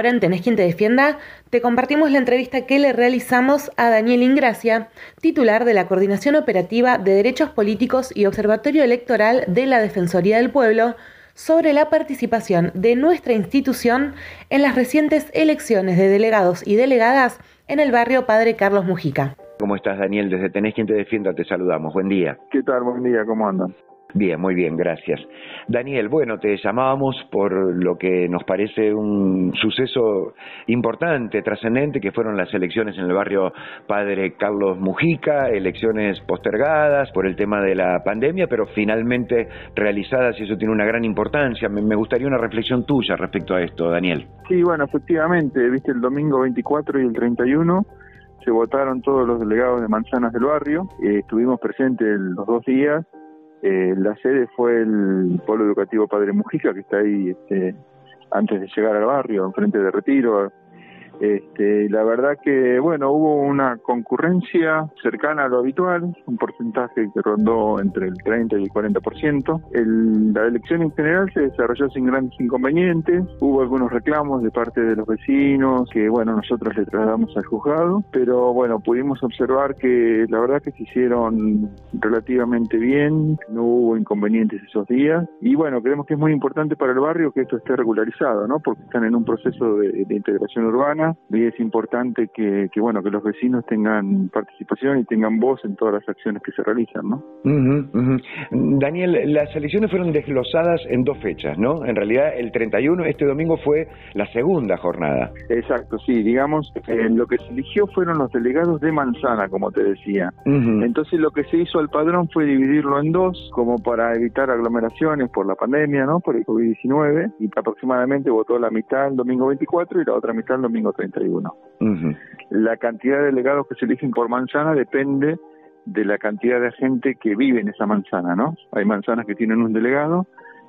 Ahora en Tenés quien te defienda, te compartimos la entrevista que le realizamos a Daniel Ingracia, titular de la Coordinación Operativa de Derechos Políticos y Observatorio Electoral de la Defensoría del Pueblo, sobre la participación de nuestra institución en las recientes elecciones de delegados y delegadas en el barrio Padre Carlos Mujica. ¿Cómo estás, Daniel? Desde Tenés quien te defienda, te saludamos. Buen día. ¿Qué tal? Buen día, ¿cómo andan? Bien, muy bien, gracias. Daniel, bueno, te llamábamos por lo que nos parece un suceso importante, trascendente, que fueron las elecciones en el barrio Padre Carlos Mujica, elecciones postergadas por el tema de la pandemia, pero finalmente realizadas y eso tiene una gran importancia. Me, gustaría una reflexión tuya respecto a esto, Daniel. Sí, bueno, efectivamente, viste el domingo 24 y el 31 se votaron todos los delegados de Manzanas del barrio, eh, estuvimos presentes los dos días eh, la sede fue el Polo Educativo Padre Mujica, que está ahí este, antes de llegar al barrio, enfrente de Retiro, este, la verdad que, bueno, hubo una concurrencia cercana a lo habitual, un porcentaje que rondó entre el 30 y el 40%. El, la elección en general se desarrolló sin grandes inconvenientes, hubo algunos reclamos de parte de los vecinos que, bueno, nosotros le trasladamos al juzgado, pero bueno, pudimos observar que la verdad que se hicieron relativamente bien, no hubo inconvenientes esos días y bueno, creemos que es muy importante para el barrio que esto esté regularizado, ¿no? Porque están en un proceso de integración urbana y es importante que, bueno que los vecinos tengan participación y tengan voz en todas las acciones que se realizan, ¿no? Daniel, las elecciones fueron desglosadas en dos fechas, ¿no? En realidad el 31, este domingo fue la segunda jornada. Exacto, sí, digamos, eh, lo que se eligió fueron los delegados de manzana, como te decía. Entonces lo que se hizo al padrón fue dividirlo en dos, como para evitar aglomeraciones por la pandemia, ¿no? Por el COVID-19, y aproximadamente votó la mitad el domingo 24 y la otra mitad el domingo 31. La cantidad de delegados que se eligen por manzana depende de la cantidad de gente que vive en esa manzana, ¿no? Hay manzanas que tienen un delegado,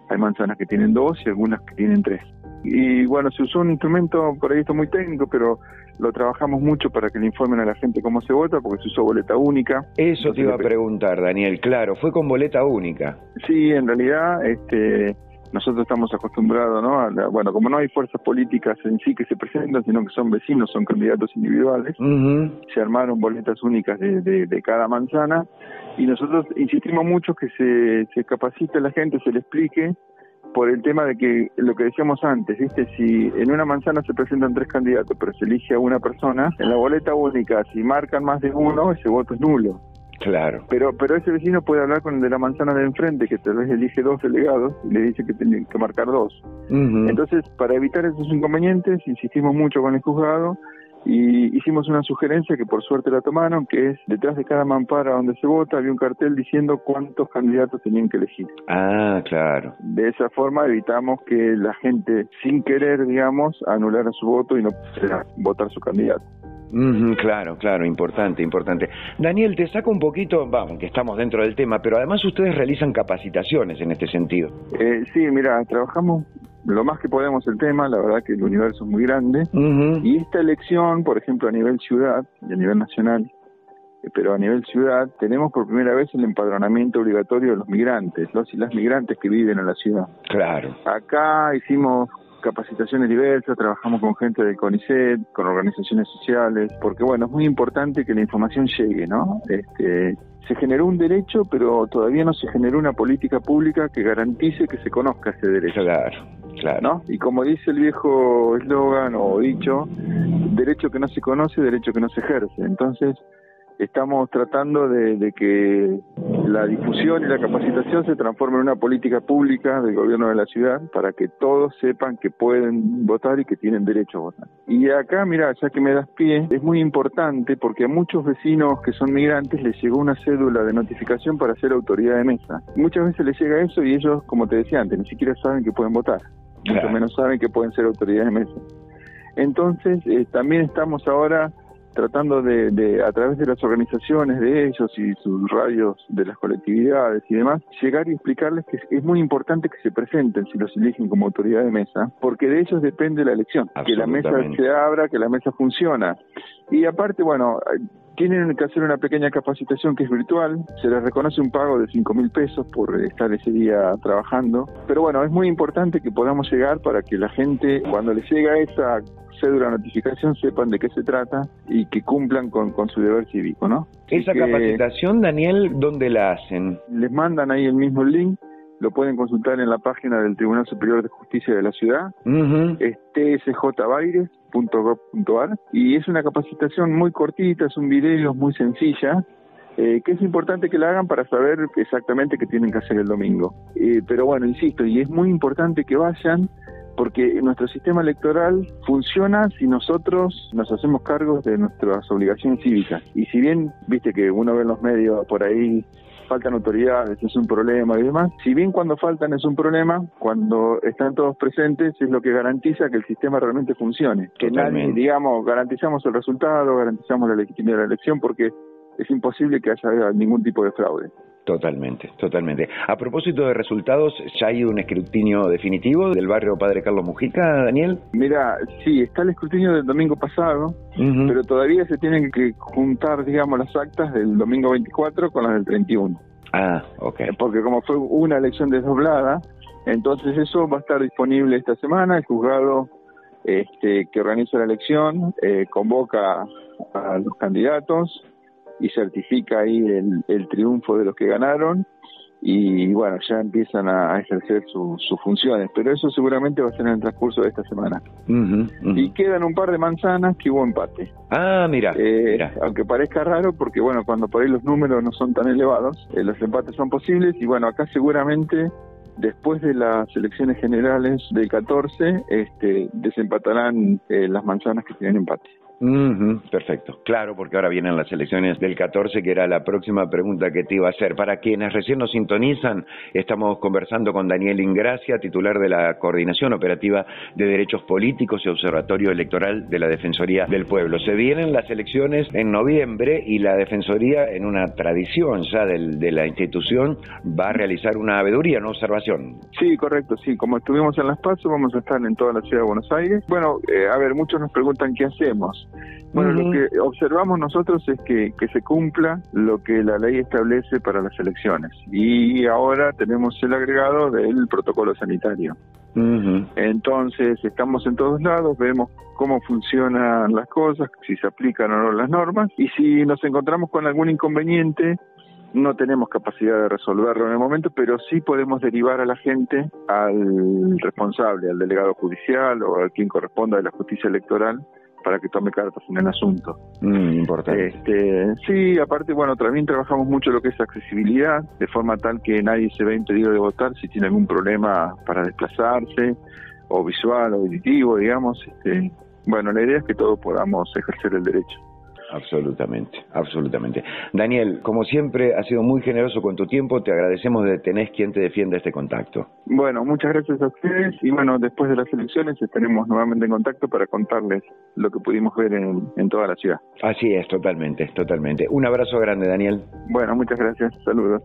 hay manzanas que tienen dos y algunas que tienen tres. Y bueno, se usó un instrumento, por ahí esto muy técnico, pero lo trabajamos mucho para que le informen a la gente cómo se vota, porque se usó boleta única. Eso te iba a preguntar, Daniel, claro, fue con boleta única. Sí, en realidad, este, nosotros estamos acostumbrados, ¿no? bueno, como no hay fuerzas políticas en sí que se presentan, sino que son vecinos, son candidatos individuales, se armaron boletas únicas de, de, cada manzana y nosotros insistimos mucho que se, se capacite a la gente, se le explique por el tema de que lo que decíamos antes, ¿viste? Si en una manzana se presentan tres candidatos, pero se elige a una persona, en la boleta única, si marcan más de uno, ese voto es nulo. Claro. Pero, pero ese vecino puede hablar con el de la manzana de enfrente, que tal vez elige dos delegados, y le dice que tiene que marcar dos. Entonces, para evitar esos inconvenientes, insistimos mucho con el juzgado y hicimos una sugerencia que por suerte la tomaron, que es detrás de cada mampara donde se vota había un cartel diciendo cuántos candidatos tenían que elegir. Ah, claro. De esa forma evitamos que la gente, sin querer, digamos, anulara su voto y no pudiera votar su candidato claro, claro, importante, importante. Daniel, te saco un poquito, vamos, que estamos dentro del tema, pero además ustedes realizan capacitaciones en este sentido. Eh, sí, mira, trabajamos lo más que podemos el tema, la verdad que el universo es muy grande, y esta elección, por ejemplo, a nivel ciudad y a nivel nacional, eh, pero a nivel ciudad tenemos por primera vez el empadronamiento obligatorio de los migrantes, los y las migrantes que viven en la ciudad. Claro. Acá hicimos capacitaciones diversas, trabajamos con gente del CONICET, con organizaciones sociales, porque bueno, es muy importante que la información llegue, ¿no? Este, se generó un derecho, pero todavía no se generó una política pública que garantice que se conozca ese derecho. Claro, claro. ¿no? Y como dice el viejo eslogan o dicho, derecho que no se conoce, derecho que no se ejerce. Entonces, estamos tratando de, que la difusión y la capacitación se transforme en una política pública del gobierno de la ciudad para que todos sepan que pueden votar y que tienen derecho a votar. Y acá, mira, ya que me das pie, es muy importante porque a muchos vecinos que son migrantes les llegó una cédula de notificación para ser autoridad de mesa. Muchas veces les llega eso y ellos, como te decía antes, ni siquiera saben que pueden votar, mucho menos saben que pueden ser autoridad de mesa. Entonces, eh, también estamos ahora tratando de, a través de las organizaciones de ellos y sus radios de las colectividades y demás, llegar y explicarles que es, muy importante que se presenten si los eligen como autoridad de mesa, porque de ellos depende la elección, que la mesa se abra, que la mesa funciona. Y aparte, bueno, Tienen que hacer una pequeña capacitación que es virtual, se les reconoce un pago de 5 mil pesos por estar ese día trabajando, pero bueno, es muy importante que podamos llegar para que la gente, cuando les llega esa cédula notificación, sepan de qué se trata y que cumplan con, su deber cívico, ¿no? Esa capacitación, Daniel, ¿dónde la hacen? Les mandan ahí el mismo link lo pueden consultar en la página del Tribunal Superior de Justicia de la Ciudad, es tsjbaires.gov.ar, y es una capacitación muy cortita, es un video muy sencilla, eh, que es importante que la hagan para saber exactamente qué tienen que hacer el domingo. Eh, pero bueno, insisto, y es muy importante que vayan porque nuestro sistema electoral funciona si nosotros nos hacemos cargo de nuestras obligaciones cívicas. Y si bien, viste que uno ve en los medios por ahí faltan autoridades es un problema y demás. Si bien cuando faltan es un problema, cuando están todos presentes es lo que garantiza que el sistema realmente funcione. Que nadie, digamos, garantizamos el resultado, garantizamos la legitimidad de la elección porque es imposible que haya ningún tipo de fraude. Totalmente, totalmente. A propósito de resultados, ¿ya hay un escrutinio definitivo del barrio Padre Carlos Mujica, Daniel? Mira, sí, está el escrutinio del domingo pasado, pero todavía se tienen que juntar, digamos, las actas del domingo 24 con las del 31. Ah, ok. Porque como fue una elección desdoblada, entonces eso va a estar disponible esta semana. El juzgado este, que organiza la elección eh, convoca a los candidatos y certifica ahí el, triunfo de los que ganaron. Y bueno, ya empiezan a, ejercer sus funciones, pero eso seguramente va a ser en el transcurso de esta semana. Y quedan un par de manzanas que hubo empate. Ah, mira, eh, Aunque parezca raro, porque bueno, cuando por ahí los números no son tan elevados, eh, los empates son posibles. Y bueno, acá seguramente después de las elecciones generales del 14, este, desempatarán eh, las manzanas que tienen empate perfecto. Claro, porque ahora vienen las elecciones del 14, que era la próxima pregunta que te iba a hacer. Para quienes recién nos sintonizan, estamos conversando con Daniel Ingracia, titular de la Coordinación Operativa de Derechos Políticos y Observatorio Electoral de la Defensoría del Pueblo. Se vienen las elecciones en noviembre y la Defensoría, en una tradición ya de la institución, va a realizar una abeduría, una observación. Sí, correcto, sí. Como estuvimos en Las Pasos, vamos a estar en toda la ciudad de Buenos Aires. Bueno, eh, a ver, muchos nos preguntan qué hacemos. Bueno, lo que observamos nosotros es que, que se cumpla lo que la ley establece para las elecciones. Y ahora tenemos el agregado del protocolo sanitario. Entonces, estamos en todos lados, vemos cómo funcionan las cosas, si se aplican o no las normas, y si nos encontramos con algún inconveniente, no tenemos capacidad de resolverlo en el momento, pero sí podemos derivar a la gente al responsable, al delegado judicial o a quien corresponda de la justicia electoral para que tome cartas en el asunto. Mm, importante. Este, sí, aparte, bueno, también trabajamos mucho lo que es accesibilidad, de forma tal que nadie se ve impedido de votar si tiene algún problema para desplazarse, o visual, o auditivo, digamos. Este, bueno, la idea es que todos podamos ejercer el derecho. Absolutamente, absolutamente. Daniel, como siempre, has sido muy generoso con tu tiempo. Te agradecemos de tener quien te defienda este contacto. Bueno, muchas gracias a ustedes y bueno, después de las elecciones estaremos nuevamente en contacto para contarles lo que pudimos ver en, en toda la ciudad. Así es, totalmente, totalmente. Un abrazo grande, Daniel. Bueno, muchas gracias. Saludos.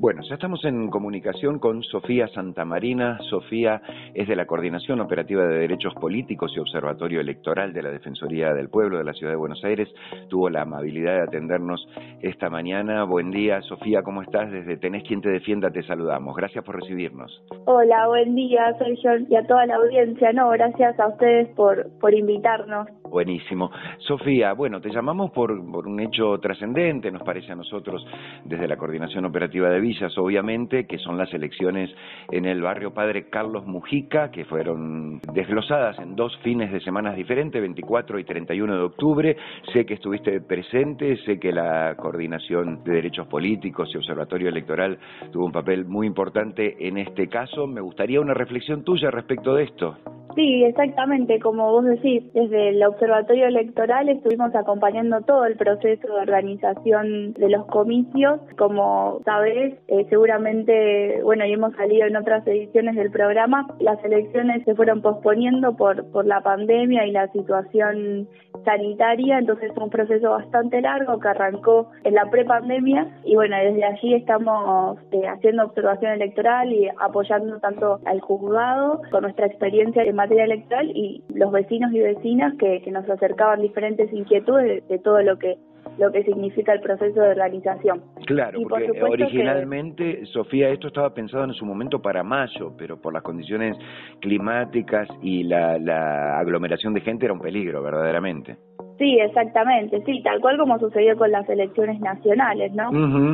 Bueno, ya estamos en comunicación con Sofía Santamarina. Sofía es de la Coordinación Operativa de Derechos Políticos y Observatorio Electoral de la Defensoría del Pueblo de la Ciudad de Buenos Aires. Tuvo la amabilidad de atendernos esta mañana. Buen día, Sofía, ¿cómo estás? Desde Tenés quien te defienda te saludamos. Gracias por recibirnos. Hola, buen día, Sergio, y a toda la audiencia. No, gracias a ustedes por, por invitarnos. Buenísimo. Sofía, bueno, te llamamos por, por un hecho trascendente, nos parece a nosotros, desde la Coordinación Operativa de obviamente, que son las elecciones en el barrio Padre Carlos Mujica, que fueron desglosadas en dos fines de semana diferentes, 24 y 31 de octubre. Sé que estuviste presente, sé que la Coordinación de Derechos Políticos y Observatorio Electoral tuvo un papel muy importante en este caso. Me gustaría una reflexión tuya respecto de esto. Sí, exactamente, como vos decís, desde la Observatorio Electoral estuvimos acompañando todo el proceso de organización de los comicios. Como sabes, eh, seguramente, bueno, y hemos salido en otras ediciones del programa, las elecciones se fueron posponiendo por, por la pandemia y la situación sanitaria, entonces fue un proceso bastante largo que arrancó en la prepandemia y bueno, desde allí estamos eh, haciendo observación electoral y apoyando tanto al juzgado con nuestra experiencia en materia electoral y los vecinos y vecinas que, nos acercaban diferentes inquietudes de, todo lo que lo que significa el proceso de organización. Claro, porque originalmente, Sofía, esto estaba pensado en su momento para mayo, pero por las condiciones climáticas y la, la aglomeración de gente era un peligro, verdaderamente. Sí, exactamente, sí, tal cual como sucedió con las elecciones nacionales, ¿no?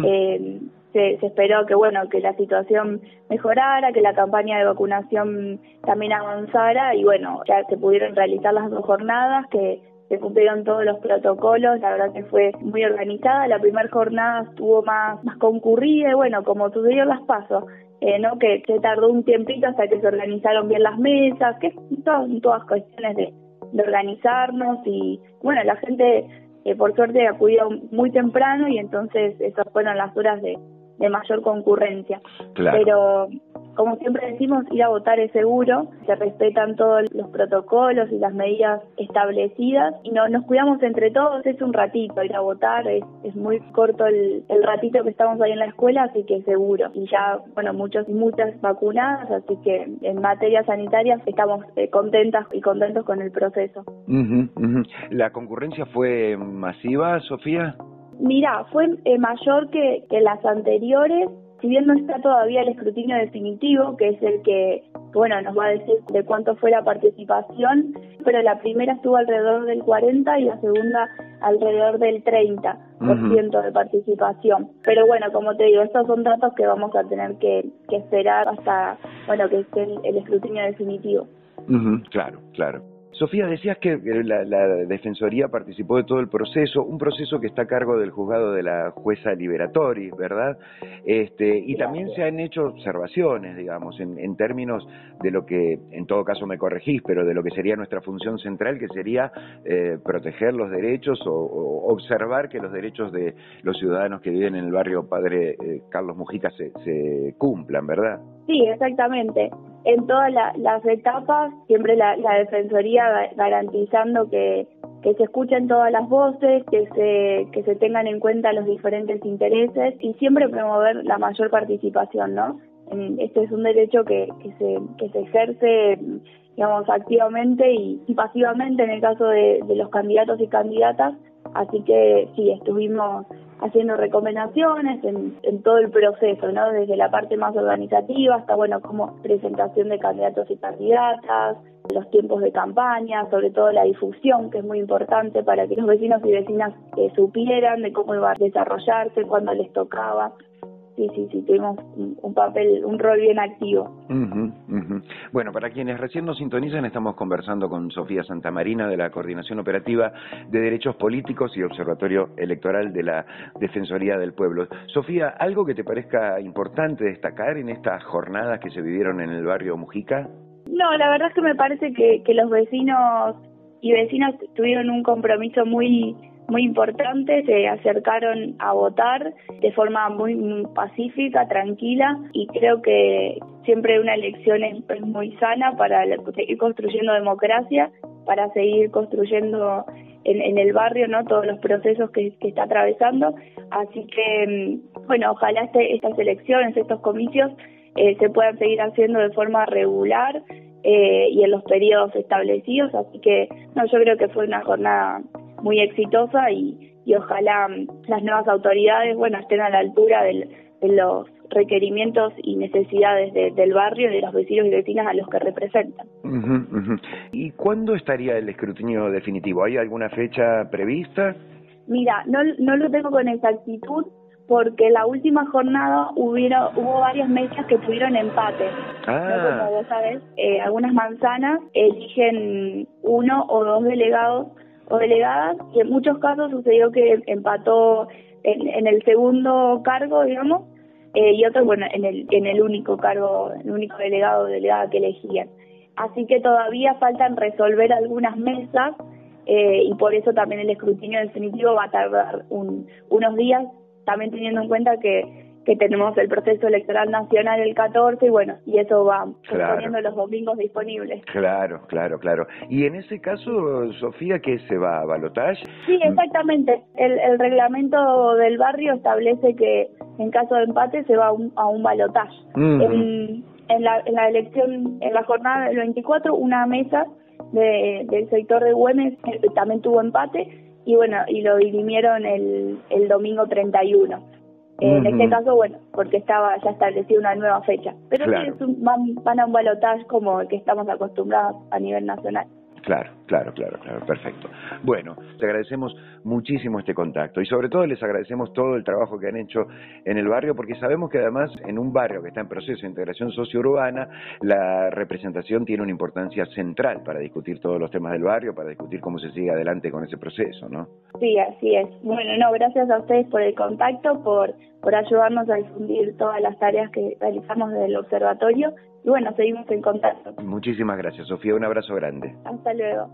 eh, se, esperó que, bueno, que la situación mejorara, que la campaña de vacunación también avanzara y, bueno, ya se pudieron realizar las dos jornadas que se cumplieron todos los protocolos, la verdad que fue muy organizada, la primera jornada estuvo más, más concurrida y, bueno, como sucedió las pasos, eh, ¿no? Que se tardó un tiempito hasta que se organizaron bien las mesas, que todas, todas cuestiones de de organizarnos y bueno, la gente eh, por suerte acudió muy temprano y entonces esas fueron las horas de, de mayor concurrencia. Pero como siempre decimos, ir a votar es seguro, se respetan todos los protocolos y las medidas establecidas y no, nos cuidamos entre todos, es un ratito ir a votar, es, es muy corto el, el, ratito que estamos ahí en la escuela, así que seguro. Y ya, bueno, muchos y muchas vacunadas, así que en materia sanitaria estamos eh, contentas y contentos con el proceso. ¿La concurrencia fue masiva, Sofía? Mira, fue eh, mayor que, que las anteriores, si bien no está todavía el escrutinio definitivo, que es el que, bueno, nos va a decir de cuánto fue la participación, pero la primera estuvo alrededor del 40 y la segunda alrededor del 30% de participación. Pero bueno, como te digo, estos son datos que vamos a tener que, que esperar hasta, bueno, que esté el, escrutinio definitivo. claro, claro. Sofía, decías que eh, la, Defensoría participó de todo el proceso, un proceso que está a cargo del juzgado de la jueza Liberatori, ¿verdad? Este, y también se han hecho observaciones, digamos, en, términos de lo que, en todo caso me corregís, pero de lo que sería nuestra función central, que sería eh, proteger los derechos o, observar que los derechos de los ciudadanos que viven en el barrio Padre eh, Carlos Mujica se, se cumplan, ¿verdad? Sí, exactamente en todas las etapas, siempre la, Defensoría garantizando que, se escuchen todas las voces, que se, que se tengan en cuenta los diferentes intereses y siempre promover la mayor participación, ¿no? Este es un derecho que, que, se, que se ejerce digamos, activamente y, pasivamente en el caso de, de los candidatos y candidatas, así que sí, estuvimos haciendo recomendaciones en, todo el proceso, ¿no? Desde la parte más organizativa hasta, bueno, como presentación de candidatos y candidatas, los tiempos de campaña, sobre todo la difusión, que es muy importante para que los vecinos y vecinas eh, supieran de cómo iba a desarrollarse, cuándo les tocaba sí, sí, sí, tuvimos un, papel, un rol bien activo. Bueno, para quienes recién nos sintonizan, estamos conversando con Sofía Santamarina de la Coordinación Operativa de Derechos Políticos y Observatorio Electoral de la Defensoría del Pueblo. Sofía, ¿algo que te parezca importante destacar en estas jornadas que se vivieron en el barrio Mujica? No, la verdad es que me parece que, que los vecinos y vecinas tuvieron un compromiso muy muy importante, se acercaron a votar de forma muy, pacífica, tranquila y creo que siempre una elección es, muy sana para seguir construyendo democracia, para seguir construyendo en, el barrio no todos los procesos que, está atravesando. Así que, mm, bueno, ojalá este, estas elecciones, estos comicios eh, se puedan seguir haciendo de forma regular eh, y en los periodos establecidos. Así que, no, yo creo que fue una jornada muy exitosa y, y ojalá mm, las nuevas autoridades bueno estén a la altura de los requerimientos y necesidades del barrio, de los vecinos y vecinas a los que representan. ¿Y cuándo estaría el escrutinio definitivo? ¿Hay alguna fecha prevista? Mira, no, no lo tengo con exactitud porque la última jornada hubiera, hubo varias mesas que tuvieron empate. Ah. Como vos sabés, eh, algunas manzanas eligen uno o dos delegados o delegadas y en muchos casos sucedió que empató en, el segundo cargo, digamos, eh, y otros, bueno, en el, en el único cargo, el único delegado o delegada que elegían. Así que todavía faltan resolver algunas mesas eh, y por eso también el escrutinio definitivo va a tardar unos días, también teniendo en cuenta que que tenemos el proceso electoral nacional el 14 y bueno, y eso va poniendo los domingos disponibles. Claro, claro, claro. Y en ese caso, Sofía, ¿qué se va a balotaje? Sí, exactamente. El, el reglamento del barrio establece que en caso de empate se va a un, a un balotaje. en, en, la, en la elección, en la jornada del 24, una mesa de, del sector de Güemes eh, también tuvo empate y bueno, y lo dirimieron el, el domingo 31. En este caso, bueno, porque estaba ya establecida una nueva fecha. Pero van, van a un balotaje como el que estamos acostumbrados a nivel nacional. Claro, claro, claro, claro, perfecto. Bueno, te agradecemos muchísimo este contacto y sobre todo les agradecemos todo el trabajo que han hecho en el barrio porque sabemos que además en un barrio que está en proceso de integración socio-urbana, la representación tiene una importancia central para discutir todos los temas del barrio, para discutir cómo se sigue adelante con ese proceso, ¿no? Sí, así es. Bueno, no, gracias a ustedes por el contacto, por, por ayudarnos a difundir todas las tareas que realizamos desde el observatorio y bueno, seguimos en contacto. Muchísimas gracias, Sofía. Un abrazo grande. Hasta luego.